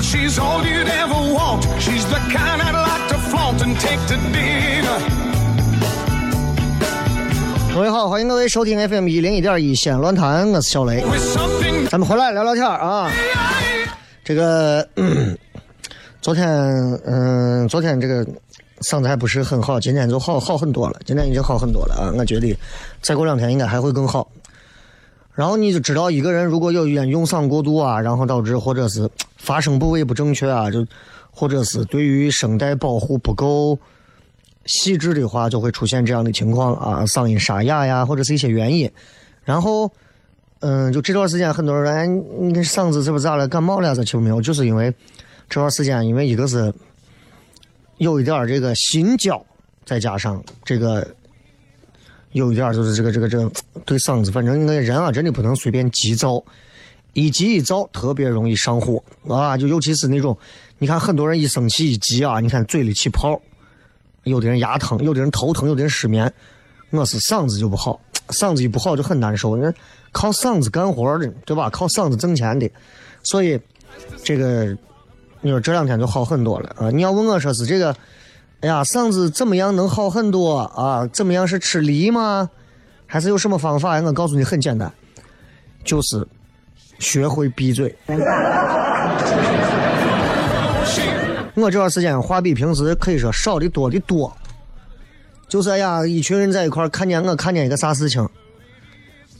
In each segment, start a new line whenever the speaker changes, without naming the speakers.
Well, she's all you'd ever want. She's the kind I'd like to flaunt and take to dinner.
各位好，欢迎各位收听 FM 一零一点一西安论坛，我是小雷。咱们回来聊聊天啊。这个、嗯昨天，嗯、昨天这个嗓子还不是很好，今天就好好很多了，今天已经好很多了啊。我觉得再过两天应该还会更好。然后你就知道，一个人如果有一点用嗓过度啊，然后导致或者是发声部位不正确啊，就或者是对于声带保护不够细致的话，就会出现这样的情况啊，嗓音沙哑呀，或者是一些原因。然后，嗯，就这段时间，很多人说，哎，你嗓子是不是咋了？感冒了？这其实没有，就是因为这段时间，因为一个是有一点这个心焦，再加上这个有一点就是这个这个这个对嗓子，反正那人啊，真的不能随便急躁，一急一躁特别容易上火啊！就尤其是那种，你看很多人一生气一急啊，你看嘴里起泡，有的人牙疼，有的人头疼，有的人失眠。我是嗓子就不好，嗓子一不好就很难受。人靠嗓子干活的，对吧？靠嗓子挣钱的，所以这个你说这两天就好很多了啊！你要问我说是这个，哎呀，嗓子怎么样能好很多啊？怎么样是吃梨吗？还是有什么方法？我告诉你，很简单，就是学会闭嘴。我这段时间话比平时可以说少的多的多，就是哎呀，一群人在一块儿看见我看见一个啥事情，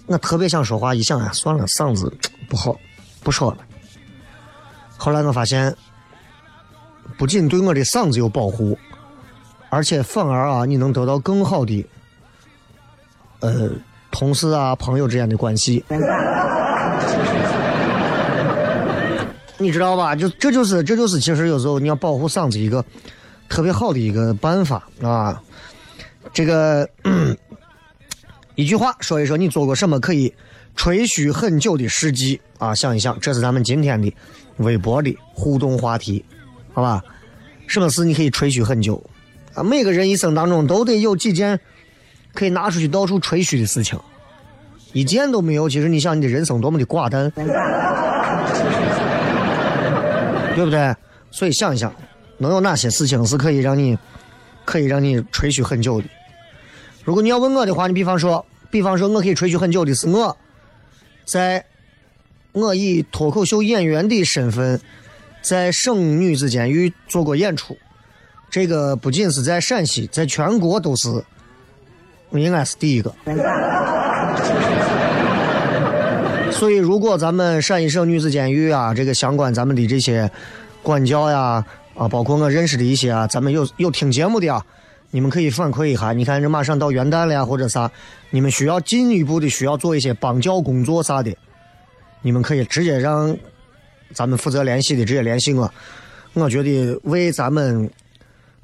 我特别想说话，一想啊，算了，嗓子不好，不说了。后来我发现，不仅对我的嗓子有保护，而且反而啊，你能得到更好的，呃，同事啊、朋友之间的关系。你知道吧？就这就是这就是，其实有时候你要保护嗓子一个特别好的一个办法啊。这个、一句话说一说，你做过什么可以吹嘘很久的事迹啊？想一想，这是咱们今天的微博的互动话题，好吧？什么事你可以吹嘘很久啊？每个人一生当中都得有几件可以拿出去到处吹嘘的事情，一件都没有，其实你想你的人生多么的寡淡。对不对？所以想一想，能有哪些事情是可以让你，可以让你吹嘘很久的？如果你要问我的话，你比方说，比方说，我可以吹嘘很久的是我，在我以脱口秀演员的身份，在省女子监狱做过演出。这个不仅是在陕西，在全国都是，应该是第一个。所以，如果咱们陕西省女子监狱啊，这个相关咱们的这些管教呀，啊，包括我认识的一些啊，咱们有有听节目的啊，你们可以反馈一下。你看，这马上到元旦了呀，或者啥，你们需要进一步的需要做一些帮教工作啥的，你们可以直接让咱们负责联系的直接联系我。我觉得为咱们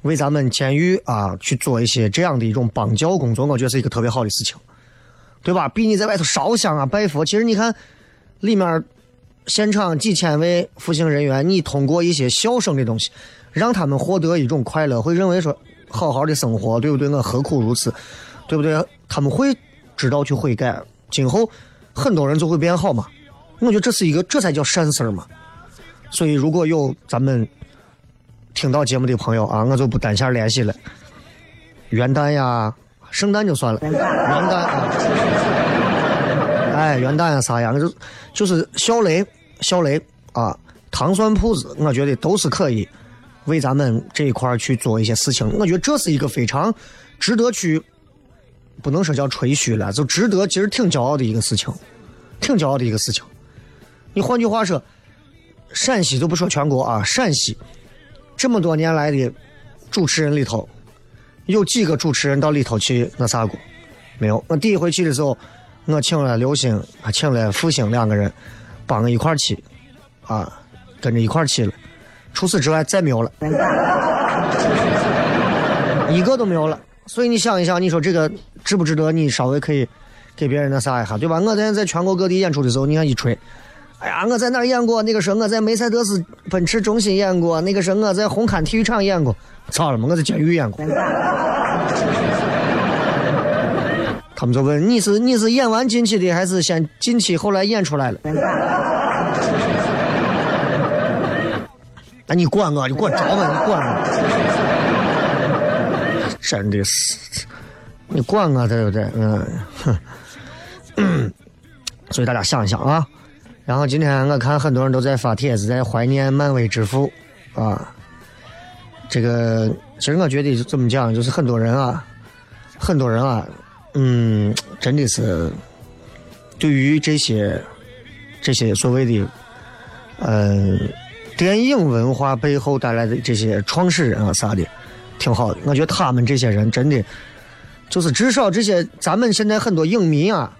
为咱们监狱啊去做一些这样的一种帮教工作，我觉得是一个特别好的事情。对吧？比你在外头烧香啊、拜佛，其实你看里面现场几千位服刑人员，你通过一些笑声的东西，让他们获得一种快乐，会认为说好好的生活，对不对？我何苦如此，对不对？他们会知道去悔改，今后很多人就会变好嘛。我觉得这是一个，这才叫善事儿嘛。所以如果有咱们听到节目的朋友啊，我就不单线联系了。元旦呀，圣诞就算了，元旦。啊，哎，元旦啊啥呀，就就是小雷，小雷啊，糖蒜铺子，我觉得都是可以为咱们这一块去做一些事情。我觉得这是一个非常值得去，不能说叫吹嘘了，就值得其实挺骄傲的一个事情，挺骄傲的一个事情。你换句话说，陕西就不说全国啊，陕西这么多年来的主持人里头，有几个主持人到里头去那啥过？没有。我第一回去的时候，我请了刘星，还请了复兴两个人，帮我一块儿去，啊，跟着一块儿去了。除此之外再没有了，一个都没有了。所以你想一想，你说这个值不值得？你稍微可以给别人那啥一下，对吧？我在在全国各地演出的时候，你看一吹。哎呀，我在哪儿演过？那个时候我在梅赛德斯奔驰中心演过，那个时候我在红磡体育场演过。咋了嘛，我在监狱演过。他们就问你是你是演完进去的，还是先进去后来演出来了？那你管我？你管着吗？你管我？真的是，你管我对不对？嗯，哼。所以大家想一想啊。然后今天我看很多人都在发帖子，在怀念漫威之父，啊，这个其实我觉得就这么讲，就是很多人啊，很多人啊，嗯，真的是对于这些这些所谓的嗯电影文化背后带来的这些创始人啊啥的，挺好的。我觉得他们这些人真的就是至少这些咱们现在很多影迷啊。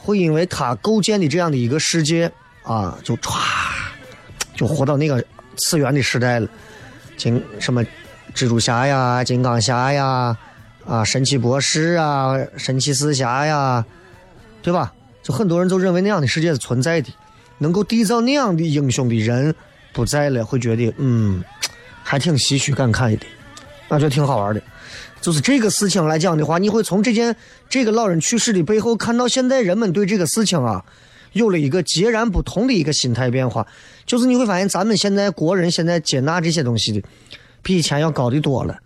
会因为他构建的这样的一个世界啊，就歘，就活到那个次元的时代了。金什么蜘蛛侠呀、金刚侠呀、啊神奇博士啊、神奇四侠呀，对吧？就很多人都认为那样的世界是存在的，能够缔造那样的英雄的人不在了，会觉得嗯，还挺唏嘘感慨的，那就挺好玩的。就是这个事情来讲的话，你会从这件这个老人去世的背后看到，现在人们对这个事情啊，有了一个截然不同的一个心态变化。就是你会发现，咱们现在国人现在接纳这些东西的，比以前要高的多了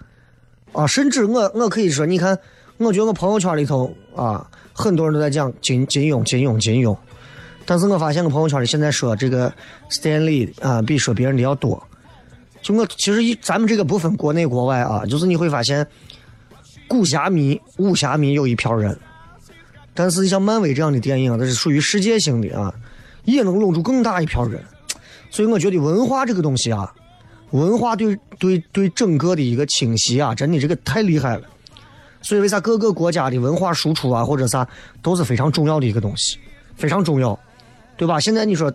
啊！甚至我我可以说，你看，我觉得我朋友圈里头啊，很多人都在讲金金庸金庸金庸，但是我发现我朋友圈里现在说这个 Stanley 啊，比说别人的要多。就我其实一咱们这个不分国内国外啊，就是你会发现。武侠迷、武侠迷有一票人，但是像漫威这样的电影，它是属于世界性的啊，也能拢住更大一票人。所以我觉得文化这个东西啊，文化对对对整个的一个侵袭啊，真的这个太厉害了。所以为啥各个国家的文化输出啊，或者啥都是非常重要的一个东西，非常重要，对吧？现在你说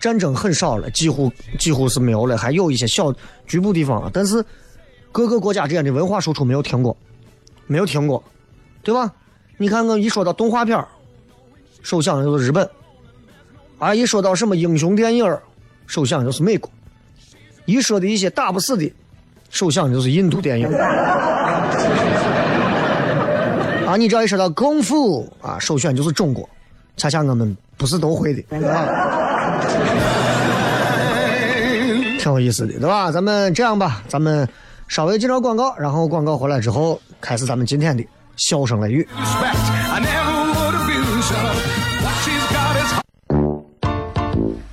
战争很少了，几乎几乎是没有了，还有一些小局部地方，但是各个国家之间的文化输出没有停过。没有停过，对吧？你看，我一说到动画片首想的就是日本；啊，一说到什么英雄电影首相就是美国；一说的一些打不死的，首相就是印度电影。啊，你只要一说到功夫啊，首选就是中国。恰恰我们不是都会的，挺有意思的，对吧？咱们这样吧，咱们。稍微介绍广告，然后广告回来之后，开始咱们今天的笑声雷雨。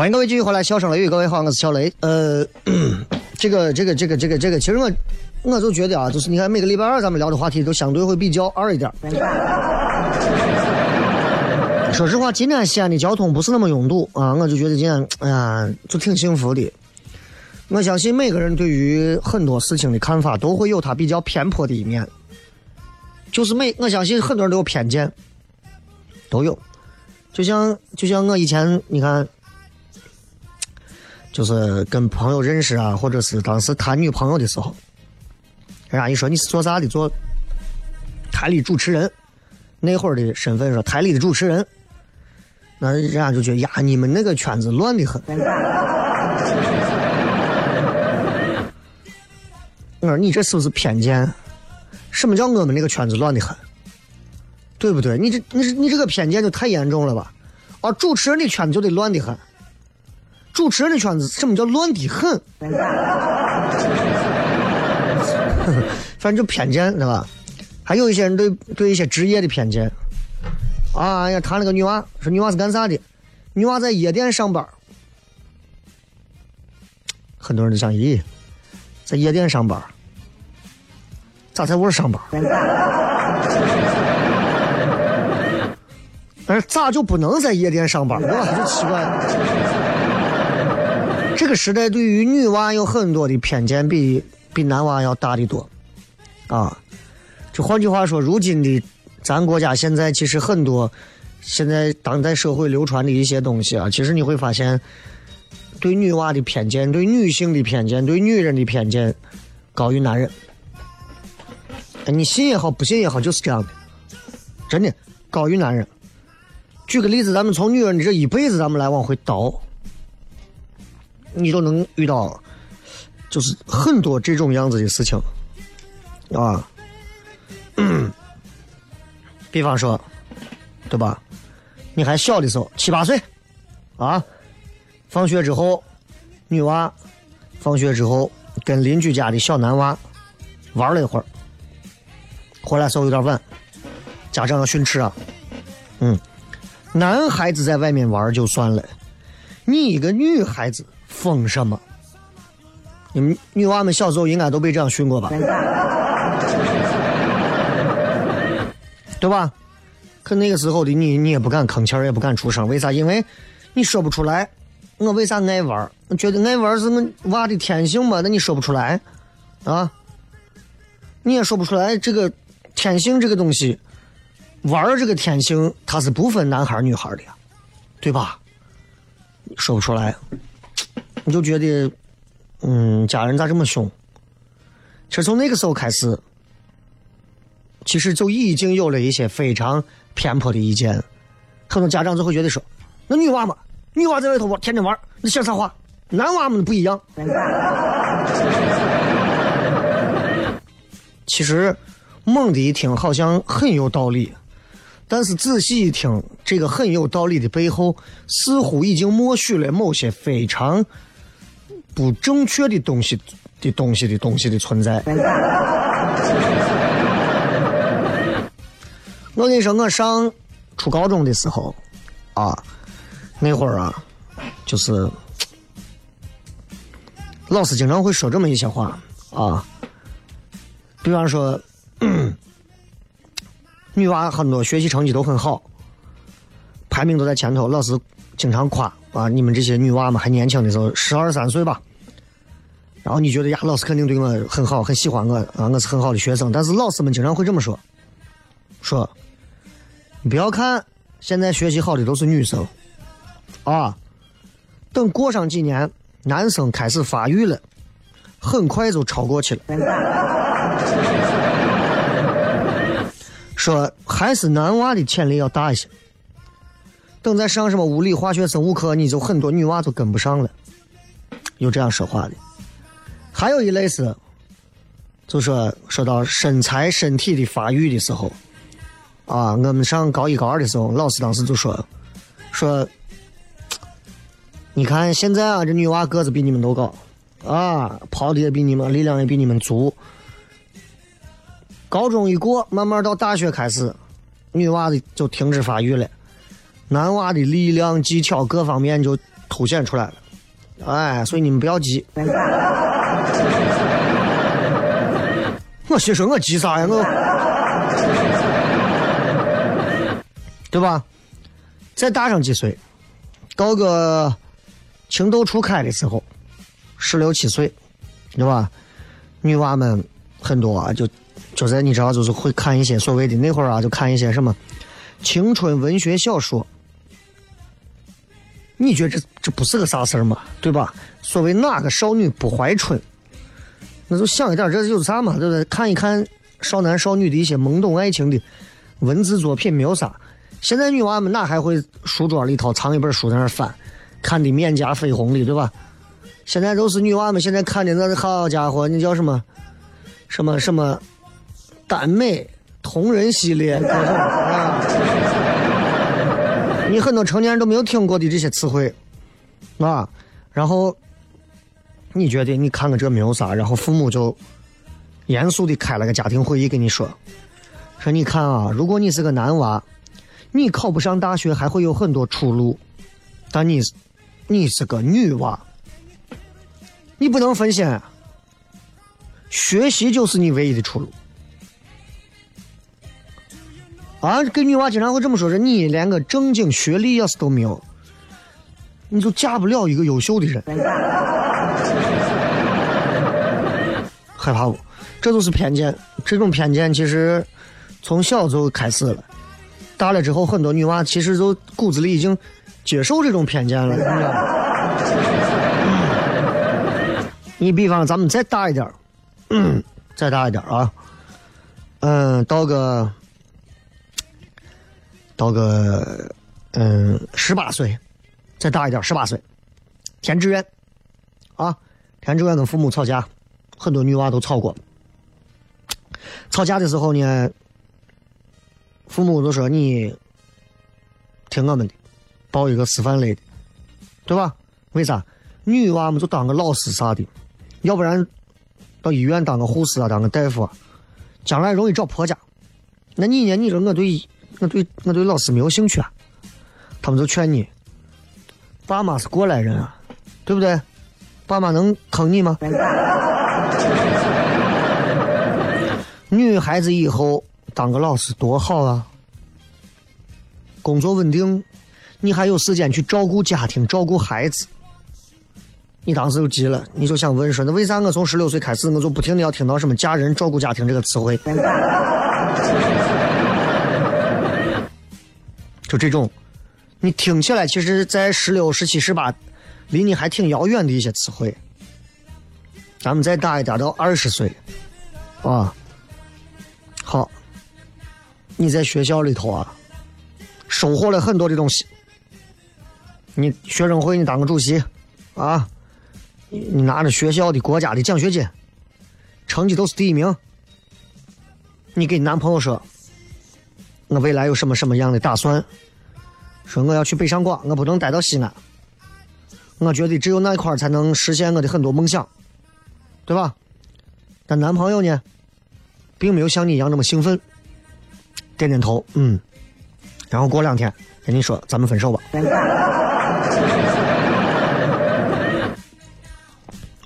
欢迎各位继续回来，笑声雷雨，各位好，我是小雷。呃，这个这个这个这个这个，其实我我就觉得啊，就是你看每个礼拜二咱们聊的话题都相对会比较二一点。说实话，今天西安的交通不是那么拥堵啊，我就觉得今天哎呀，就挺幸福的。我相信每个人对于很多事情的看法都会有他比较偏颇的一面，就是每我相信很多人都有偏见，都有。就像就像我以前你看。就是跟朋友认识啊，或者是当时谈女朋友的时候，人家一说你是做啥的？做台里主持人。那会儿的身份说台里的主持人，那人家就觉得呀，你们那个圈子乱的很。我说你这是不是偏见？什么叫我们那个圈子乱的很？对不对？你这你这你这个偏见就太严重了吧？啊，主持人的圈子就得乱的很。主持人的圈子什么叫乱的很？反正就偏见，对吧？还有一些人对对一些职业的偏见。啊呀，谈了个女娃，说女娃是干啥的？女娃在夜店上班。很多人都想，咦，在夜店上班，咋在屋上班？但 是咋就不能在夜店上班？哇，就奇怪了。这个时代对于女娃有很多的偏见，比比男娃要大的多，啊，就换句话说，如今的咱国家现在其实很多，现在当代社会流传的一些东西啊，其实你会发现，对女娃的偏见、对女性的偏见、对女人的偏见高于男人。你信也好，不信也好，就是这样的，真的高于男人。举个例子，咱们从女人的这一辈子，咱们来往回倒。你都能遇到，就是很多这种样子的事情，啊，比方说，对吧？你还小的时候，七八岁，啊，放学之后，女娃放学之后跟邻居家的小男娃玩了一会儿，回来时候有点晚，家长要训斥啊，嗯，男孩子在外面玩就算了，你一个女孩子。疯什么？你们女娃们小时候应该都被这样训过吧？对吧？可那个时候的你，你也不敢吭气儿，也不敢出声，为啥？因为你说不出来。我为啥爱玩？觉得爱玩是我娃的天性嘛？那你说不出来啊？你也说不出来这个天性这个东西，玩这个天性它是不分男孩女孩的呀，对吧？说不出来。你就觉得，嗯，家人咋这么凶？其实从那个时候开始，其实就已经有了一些非常偏颇的意见。很多家长就会觉得说：“那女娃嘛，女娃在外头玩，天天玩，你像啥话？男娃们不一样。”其实猛的一听，好像很有道理，但是仔细一听，这个很有道理的背后，似乎已经默许了某些非常。不正确的东西的东西的东西的存在。我跟你说，我上初高中的时候，啊，那会儿啊，就是老师经常会说这么一些话啊，比方说，女娃很多学习成绩都很好，排名都在前头，老师经常夸啊，你们这些女娃们还年轻的时候，十二三岁吧。然后你觉得呀，老师肯定对我很好，很喜欢我啊，我是很好的学生。但是老师们经常会这么说，说你不要看现在学习好的都是女生，啊，等过上几年，男生开始发育了，很快就超过去了。说还是男娃的潜力要大一些。等再上什么物理、化学、生物课，你就很多女娃都跟不上了。有这样说话的。还有一类是，就说说到身材、身体的发育的时候，啊，我们上高一、高二的时候，老师当时就说说，你看现在啊，这女娃个子比你们都高，啊，跑的也比你们，力量也比你们足。高中一过，慢慢到大学开始，女娃的就停止发育了，男娃的力量、技巧各方面就凸显出来了。哎，所以你们不要急。我心说，我急啥呀？我，对吧？再大上几岁，到个情窦初开的时候，十六七岁，对吧？女娃们很多啊，就就在你知道，就是会看一些所谓的那会儿啊，就看一些什么青春文学小说。你觉得这这不是个啥事儿吗？对吧？所谓哪个少女不怀春？那就想一点，这有啥嘛？对不对？看一看少男少女的一些懵懂爱情的文字作品，没有啥。现在女娃们哪还会书桌里头藏一本书在那翻，看的面颊绯红的，对吧？现在都是女娃们现在看的那好家伙，那叫什么什么什么耽美同人系列！很多成年人都没有听过的这些词汇，啊，然后你觉得你看看这没有啥，然后父母就严肃的开了个家庭会议跟你说，说你看啊，如果你是个男娃，你考不上大学还会有很多出路，但你你是个女娃，你不能分心，学习就是你唯一的出路。啊，跟女娃经常会这么说：说你连个正经学历要是都没有，你就嫁不了一个优秀的人。害怕不？这都是偏见。这种偏见其实从小就开始了，大了之后很多女娃其实都骨子里已经接受这种偏见了。你比方咱们再大一点嗯，再大一点啊，嗯，到个。到个嗯十八岁，再大一点十八岁，填志愿啊，填志愿跟父母吵架，很多女娃都吵过。吵架的时候呢，父母就说你听我们的，报一个师范类的，对吧？为啥？女娃们就当个老师啥的，要不然到医院当个护士啊，当个大夫啊，将来容易找婆家。那你呢？你说我对？我对我对老师没有兴趣啊，他们就劝你，爸妈是过来人啊，对不对？爸妈能坑你吗？女孩子以后当个老师多好啊，工作稳定，你还有时间去照顾家庭、照顾孩子。你当时就急了，你就想问说，那为啥我从十六岁开始，我就不停的要听到什么嫁人、照顾家庭这个词汇？就这种，你听起来其实，在十六、十七、十八，离你还挺遥远的一些词汇。咱们再大一点，到二十岁，啊，好，你在学校里头啊，收获了很多的东西。你学生会你当个主席，啊，你你拿着学校的、国家的奖学金，成绩都是第一名。你给你男朋友说。我未来有什么什么样的打算？说我要去北上广，我不能待到西安。我觉得只有那一块才能实现我的很多梦想，对吧？但男朋友呢，并没有像你一样那么兴奋，点点头，嗯。然后过两天跟你说，咱们分手吧。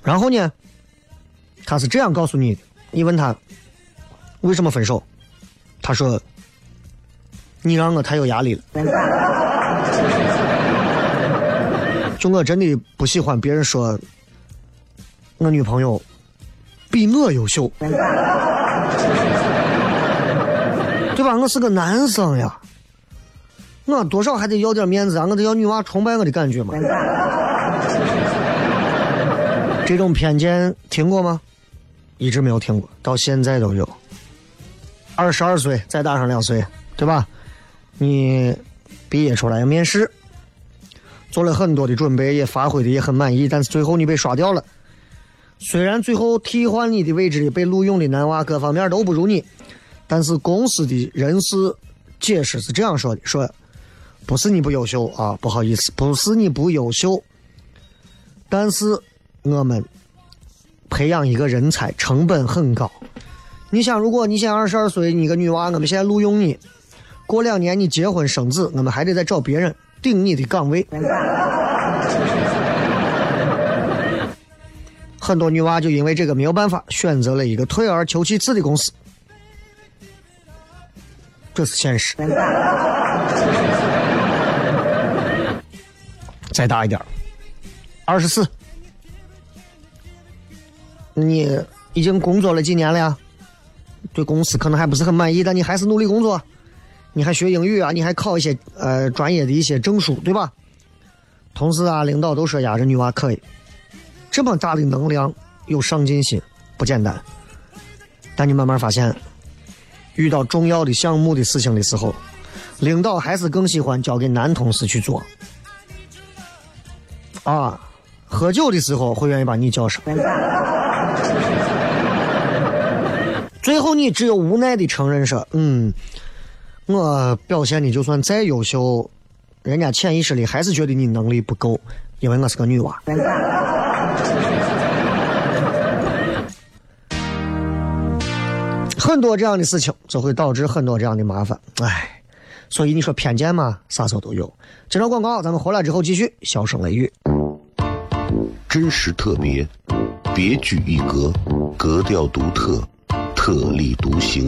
然后呢，他是这样告诉你的。你问他为什么分手，他说。你让我太有压力了。就我真的不喜欢别人说我女朋友比我优秀，对吧？我是个男生呀，我多少还得要点面子啊，我得要女娃崇拜我的感觉嘛。这种偏见听过吗？一直没有听过，到现在都有。二十二岁再大上两岁，对吧？你毕业出来要面试，做了很多的准备，也发挥的也很满意，但是最后你被刷掉了。虽然最后替换你的位置的被录用的男娃各方面都不如你，但是公司的人事解释是这样说的：说不是你不优秀啊，不好意思，不是你不优秀，但是我们培养一个人才成本很高。你想，如果你现在二十二岁，你个女娃，我们现在录用你，过两年你结婚生子，我们还得再找别人顶你的岗位。很多女娃就因为这个没有办法，选择了一个退而求其次的公司，这是现实。再大一点，二十四，你已经工作了几年了呀？对公司可能还不是很满意，但你还是努力工作，你还学英语啊，你还考一些呃专业的一些证书，对吧？同事啊，领导都说呀，这女娃可以。这么大的能量，有上进心，不简单。但你慢慢发现，遇到重要的项目的事情的时候，领导还是更喜欢交给男同事去做。啊，喝酒的时候会愿意把你叫上，最后你只有无奈的承认说：“嗯，我表现的就算再优秀，人家潜意识里还是觉得你能力不够，因为我是个女娃。”很多这样的事情，就会导致很多这样的麻烦。唉，所以你说偏见嘛，啥时候都有。这条广告，咱们回来之后继续。笑声雷雨，
真实特别，别具一格，格调独特，特立独行，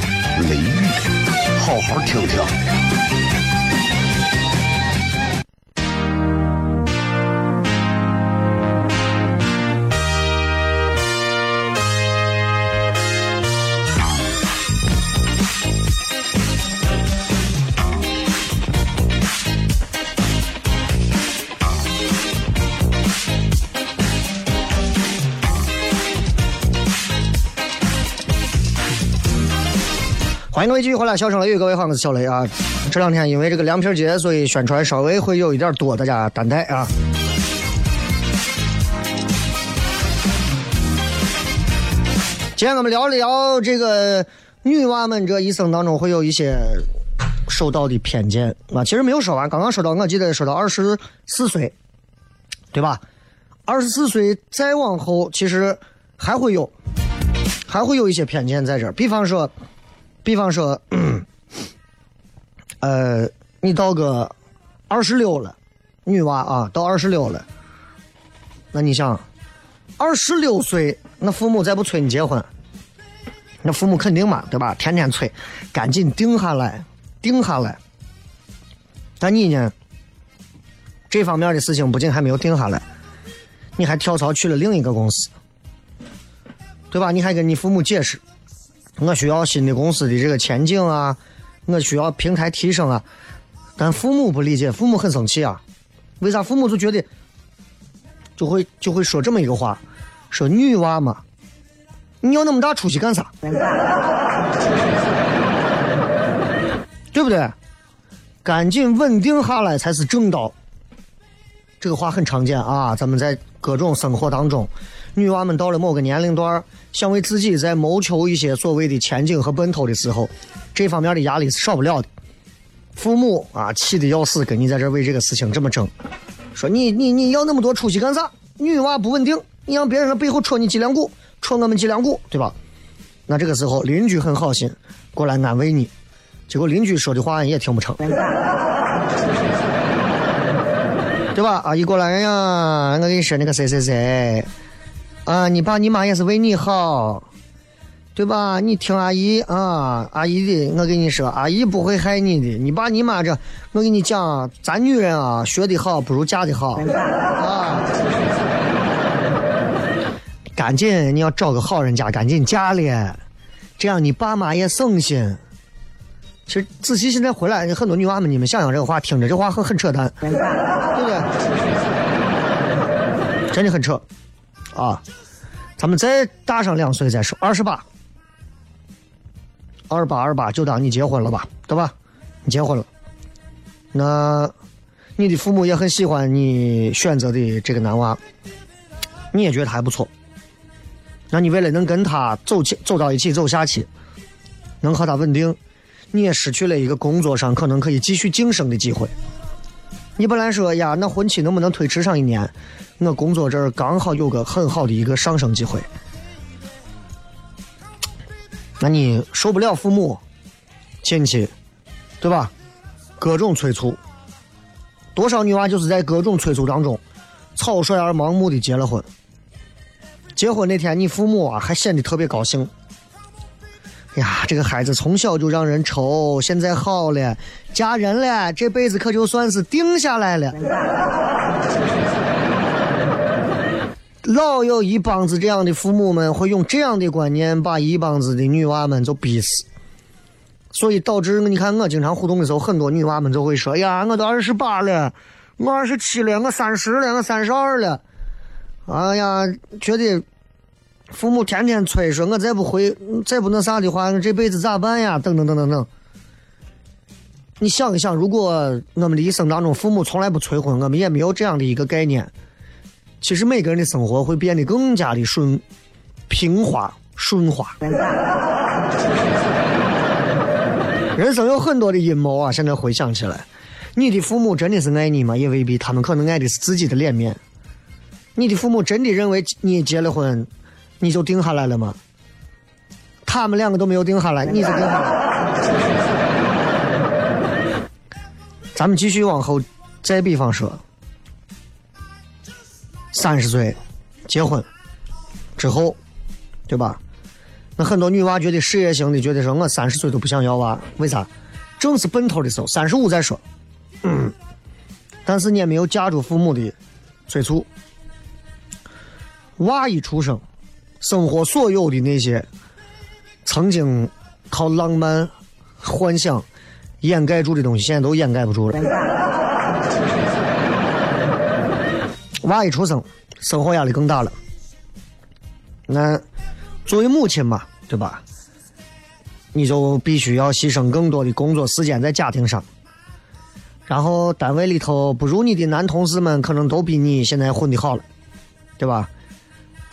雷雨，好好听听。
欢迎各位继续回来，笑声雷雨，各位好，我是小雷啊。这两天因为这个凉皮节，所以宣传稍微会有一点多，大家担待啊。今天我们聊了聊这个女娃们这一生当中会有一些受到的偏见啊。其实没有说完，刚刚说到，我记得说到二十四岁，对吧？二十四岁再往后，其实还会有，还会有一些偏见在这儿。比方说，比方说，呃，你到个二十六了，女娃啊，到二十六了，那你想，二十六岁，那父母再不催你结婚，那父母肯定嘛，对吧？天天催，赶紧定下来，定下来。但你呢？这方面的事情不仅还没有定下来，你还跳槽去了另一个公司，对吧？你还跟你父母解释，我需要新的公司的这个前景啊，我需要平台提升啊。但父母不理解，父母很生气啊。为啥？父母就觉得就会就会说这么一个话，说女娃嘛，你要那么大出息干啥？对不对？赶紧稳定下来才是正道。这个话很常见啊，咱们在各种生活当中，女娃们到了某个年龄段，想为自己在谋求一些所谓的前景和奔头的时候，这方面的压力是少不了的。父母啊气得要死，跟你在这为这个事情这么争，说你你你要那么多出息干啥？女娃不稳定，你让别人在背后戳你脊梁骨，戳我们脊梁骨，对吧？那这个时候邻居很好心过来安慰你，结果邻居说的话你也听不成，对吧？阿姨过来，哎呀，我跟你说那个谁谁谁，啊，你爸你妈也是为你好，对吧？你听阿姨啊，阿姨的，我跟你说，阿姨不会害你的。你爸你妈这，我跟你讲，咱女人啊，学的好不如嫁的好啊。赶紧，你要找个好人家，赶紧嫁了，这样你爸妈也省心。其实仔细现在回来，很多女娃们，你们想想这个话，听着这话很很扯淡，对不对？真的很扯啊！咱们再大上两岁再说，二十八，二八二八就当你结婚了吧，对吧？你结婚了，那你的父母也很喜欢你选择的这个男娃，你也觉得他还不错。那你为了能跟他走起走到一起走下去，能和他稳定，你也失去了一个工作上可能可以继续晋升的机会。你本来说呀，那婚期能不能推迟上一年？我工作这儿刚好有个很好的一个上升机会。那你受不了父母、亲戚，对吧？各种催促，多少女娃就是在各种催促当中，草率而盲目的结了婚。结婚那天，你父母啊还显得特别高兴。呀，这个孩子从小就让人愁，现在好了，嫁人了，这辈子可就算是定下来了。老有一帮子这样的父母们会用这样的观念把一帮子的女娃们就逼死，所以导致你看我经常互动的时候，很多女娃们就会说：“呀，我都二十八了，我二十七了，我三十了，我三十二了。”哎呀，觉得父母天天催说，我再不回，再不那啥的话，这辈子咋办呀？等等等等等。你想一想，如果我们的一生当中父母从来不催婚，我们也没有这样的一个概念，其实每个人的生活会变得更加的顺、平滑、顺滑。人生有很多的阴谋啊！现在回想起来，你的父母真的是爱你吗？也未必，他们可能爱的是自己的脸面。你的父母真的认为你结了婚，你就定下来了吗？他们两个都没有定下来，你就定下来。咱们继续往后，再比方说，三十岁结婚之后，对吧？那很多女娃觉得事业型的，觉得说我三十岁都不想要娃，为啥？正是奔头的时候，三十五再说。嗯，但是你也没有架住父母的催促。娃一出生，生活所有的那些曾经靠浪漫幻想掩盖住的东西，现在都掩盖不住了。娃一出生，生活压力更大了。那作为母亲嘛，对吧？你就必须要牺牲更多的工作时间在家庭上。然后单位里头不如你的男同事们，可能都比你现在混的好了，对吧？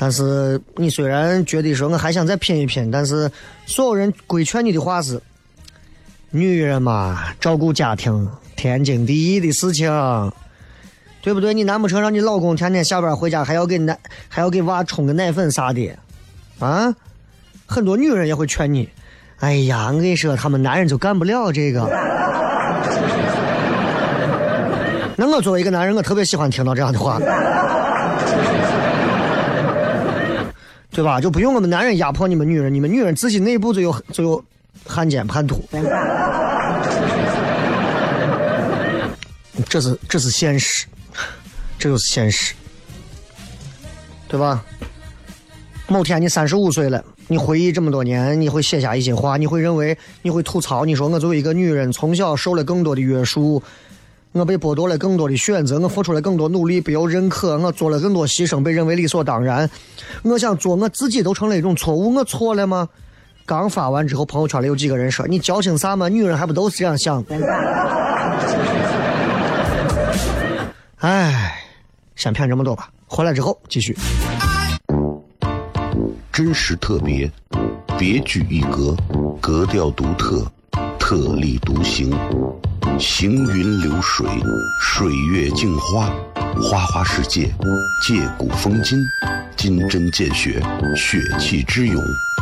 但是你虽然觉得说我还想再拼一拼，但是所有人规劝你的话是：女人嘛，照顾家庭天经地义的事情，对不对？你难不成让你老公天天下班回家还要给奶还要给娃冲个奶粉啥的？啊？很多女人也会劝你：哎呀，我跟你说，他们男人就干不了这个。那我作为一个男人，我特别喜欢听到这样的话。对吧？就不用我们男人压迫你们女人，你们女人自己内部就有就有汉奸叛徒。这是这是现实，这就是现实，对吧？某天你三十五岁了，你回忆这么多年，你会写下一些话，你会认为，你会吐槽，你说我作为一个女人，从小受了更多的约束。我被剥夺了更多的选择，我付出了更多努力，不被认可，我做了更多牺牲，被认为理所当然。我想做我自己都成了一种错误，我错了吗？刚发完之后，朋友圈里有几个人说：“你矫情啥嘛？女人还不都是这样想？”哎，先骗这么多吧，回来之后继续。
真实特别，别具一格，格调独特。特立独行，行云流水，水月镜花，花花世界，借古风今，金针见血，血气之勇，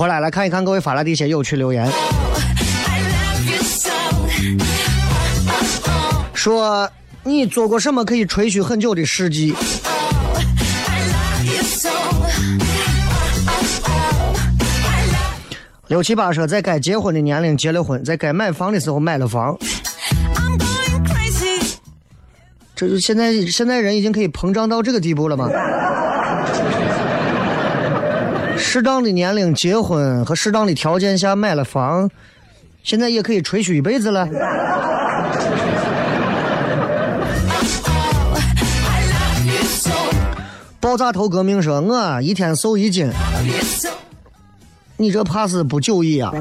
回来来看一看各位法拉第一些有趣留言，说你做过什么可以吹嘘很久的事迹？六七八说在该结婚的年龄结了婚，在该买房的时候买了房。这就现在现在人已经可以膨胀到这个地步了吗？适当的年龄结婚和适当的条件下买了房，现在也可以吹嘘一辈子了。爆炸头革命说，我一天瘦一斤，你这怕是不久矣啊！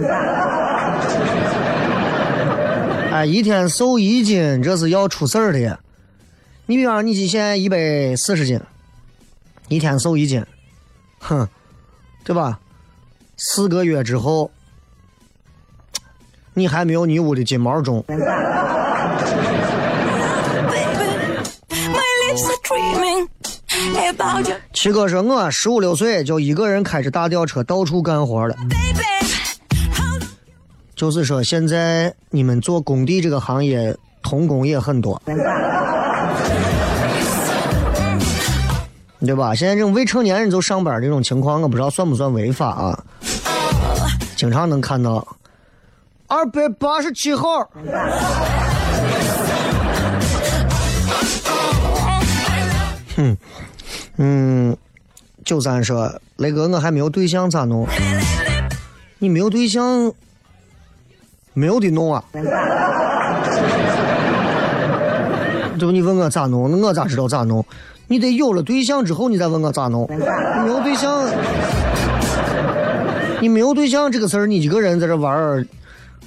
哎，一天瘦一斤，这是要出事儿的。你比方，你现在一百四十斤，一天瘦一斤，哼，对吧？四个月之后，你还没有你屋的金毛重。七哥说，我十五六岁就一个人开着大吊车到处干活了。就是说，现在你们做工地这个行业，童工也很多，对吧？现在这种未成年人就上班这种情况，我不知道算不算违法啊？经常能看到二百八十七号，哼，嗯，九三说，雷哥，我还没有对象咋弄？你没有对象，没有的弄啊。对不？你问我咋弄，那我咋知道咋弄？你得有了对象之后，你再问我咋弄。你没有对象，你没有对象这个事儿，你一个人在这玩儿，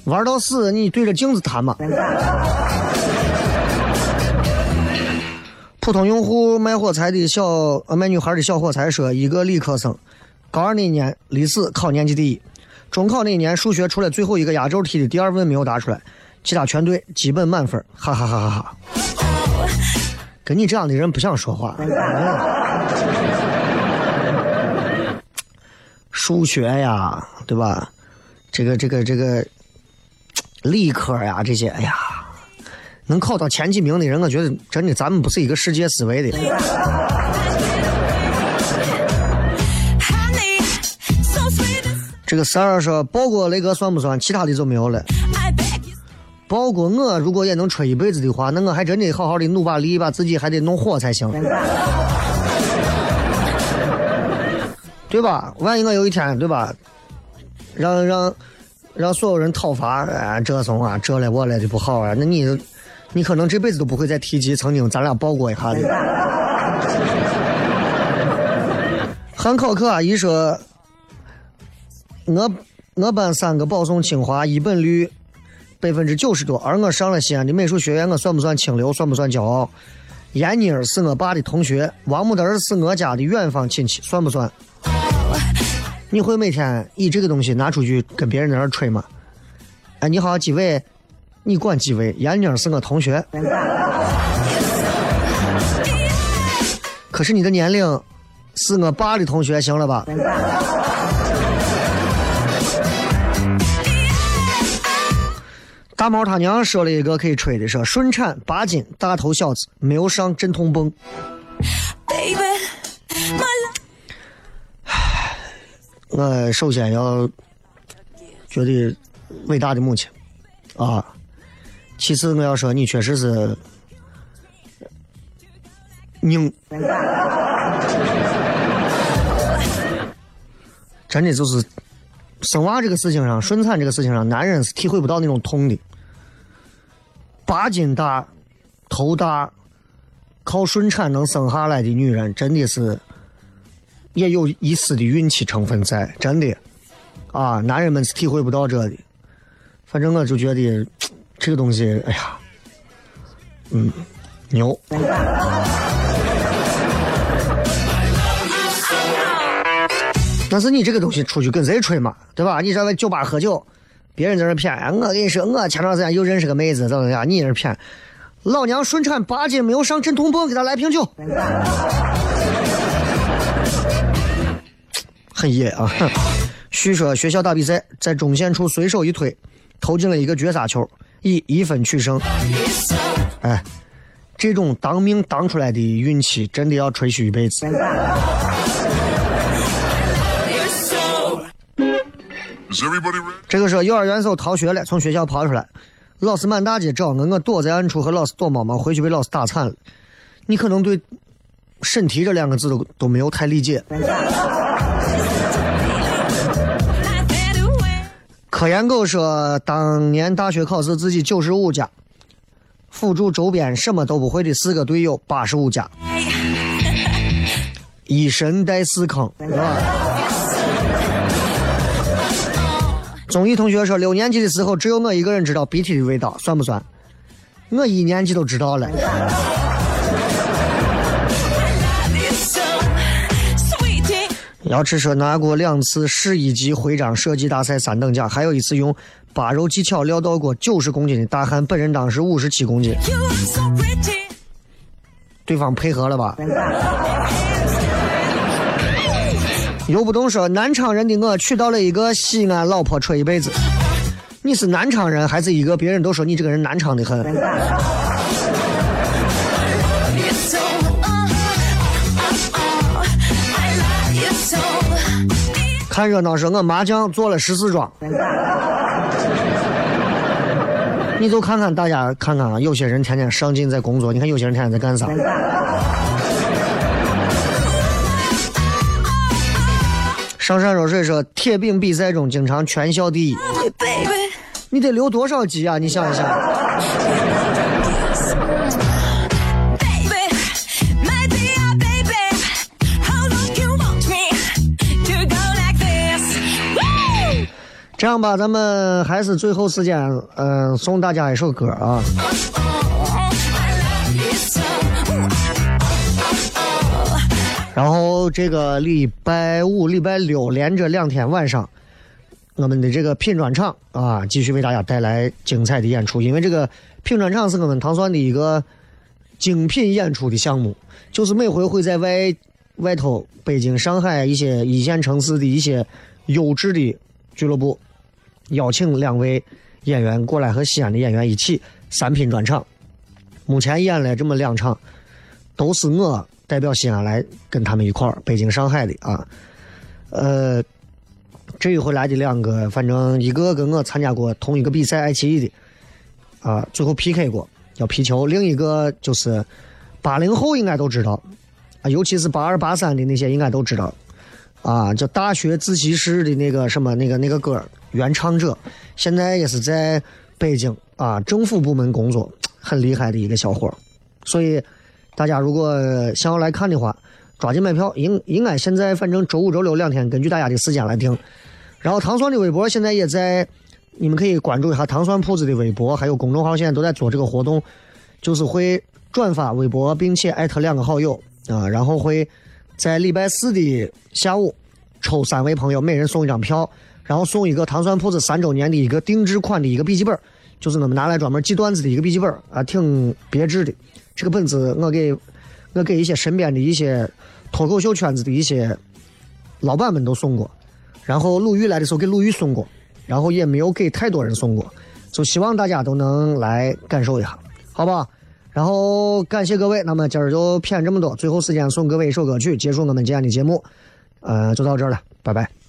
玩到死，你对着镜子谈嘛。普通用户卖火柴的小呃卖女孩的小火柴说，一个理科生，高二那年历史考年级第一，中考那年数学出了最后一个压轴题的第二问没有答出来，其他全对，基本满分，哈哈哈哈哈。跟你这样的人不想说话。数学呀，对吧？这个这个这个理科呀，这些，哎呀，能考到前几名的人，我觉得真的咱们不是一个世界思维的。这个三儿说包括雷哥算不算？其他的就没有了。包括我，如果也能吹一辈子的话，那我还真得好好的努把力，把自己还得弄火才行，对吧？万一我有一天，对吧，让让让所有人讨伐，哎，这怂啊，这来我来的不好啊，那你你可能这辈子都不会再提及曾经咱俩抱过一下的。韩考克阿姨说，我我班三个保送清华，一本率百分之九十多，而我上了西安的美术学院，我算不算清流？算不算骄傲？闫妮儿是我爸的同学，王木德是我家的远房亲戚，算不算？你会每天以这个东西拿出去跟别人在那吹吗？哎，你好，几位？你管几位？闫妮儿是我同学。可是你的年龄是我爸的同学，行了吧？大毛他娘说了一个可以吹的，说顺产八斤大头小子没有上镇痛泵。
Love.
我首先要觉得伟大的母亲啊，其次我要说你确实是拧，真的就是生娃这个事情上，顺产这个事情上，男人是体会不到那种痛的。八斤大、头大，靠顺产能生下来的女人，真的是。也有一丝的运气成分在，真的，啊，男人们是体会不到这的。反正我就觉得 这个东西，哎呀，嗯，牛。但是你这个东西出去跟谁吹嘛，对吧？你在外酒吧喝酒，别人在那骗，我跟你说，我前段时间又认识个妹子，怎么怎么样？你在那骗，老娘顺产八斤没有上镇痛泵，给他来瓶酒。很野啊！据说学校打比赛，在中线处随手一推，投进了一个绝杀球，以一分取胜。哎，这种当命当出来的运气，真的要吹嘘一辈子。这个时候，幼儿园时候逃学了，从学校跑出来，老师满大街找我，我躲在暗处和老师躲猫猫，回去被老师打惨了。你可能对“审题”这两个字都都没有太理解。科研狗说，当年大学考试自己九十五加，辅助周边什么都不会的四个队友八十五加，一神带四坑，是吧？综艺同学说，六年级的时候只有我一个人知道鼻涕的味道，算不算？我一年级都知道了。姚迟说拿过两次市一级徽章设计大赛三等奖，还有一次用扒肉技巧撂倒过九十公斤的大汉，本人当时五十七公斤
，You are so pretty.
对方配合了吧？游不动说南昌人的我娶到了一个西安老婆，吹一辈子。你是南昌人，还是一个别人都说你这个人南昌的很？看热闹说我麻将做了十四庄。你就看看大家看看啊，有些人天天上进在工作，你看有些人天天在干啥？上善若水说，铁饼比赛中经常全校第一，你得留多少级啊？你想一想，这样吧，咱们还是最后时间，嗯、送大家一首歌啊。这个礼拜五、礼拜六连着两天晚上，我们的这个品专场啊，继续为大家带来精彩的演出。因为这个品专场是我们唐蒜的一个精品演出的项目，就是每回会在外外头北京、上海一些一线城市的一些优质的俱乐部，邀请两位演员过来和西安的演员一起三品专场。目前演了这么两场，都是我代表西安来跟他们一块儿，北京、上海的啊。呃，这一回来的两个，反正一个跟我参加过同一个比赛，爱奇艺的。啊，最后 PK 过要皮球；另一个就是八零后应该都知道。啊，尤其是八二八三的那些应该都知道。啊，叫大学自习室的那个什么那个那个歌原唱者，现在也是在北京啊政府部门工作，很厉害的一个小伙儿。所以大家如果想要来看的话，抓紧买票，应应该现在反正周五、周六两天，根据大家的时间来定。然后糖蒜的微博现在也在，你们可以关注一下糖蒜铺子的微博，还有公众号，现在都在做这个活动，就是会转发微博，并且艾特两个好友啊，然后会在礼拜四的下午抽三位朋友，每人送一张票，然后送一个糖蒜铺子三周年的一个定制款的一个笔记本，就是我们拿来专门记段子的一个笔记本啊，挺别致的。这个本子我给我给一些身边的一些脱口秀圈子的一些老板们都送过，然后鲁豫来的时候给鲁豫送过，然后也没有给太多人送过，就希望大家都能来感受一下，好吧？然后感谢各位，那么今儿就骗这么多，最后时间送各位一首歌曲，结束我们今天的节目，呃，就到这儿了，拜拜。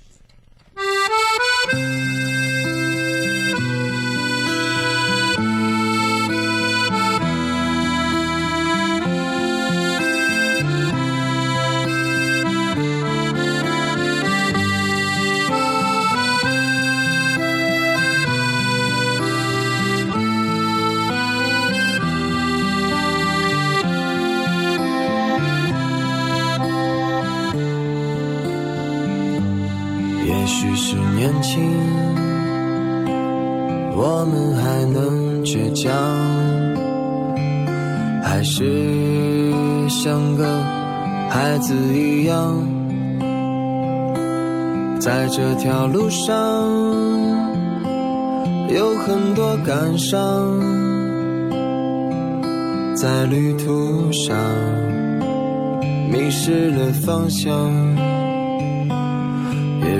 也许是年轻，我们还能倔强，还是像个孩子一样，在这条路上有很多感伤，在旅途上迷失了方向。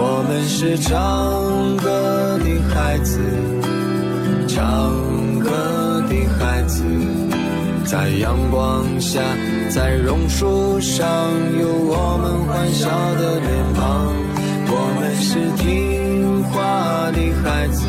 我们是唱歌的孩子，唱歌的孩子，在阳光下，在榕树上，有我们欢笑的脸庞。我们是听话的孩子，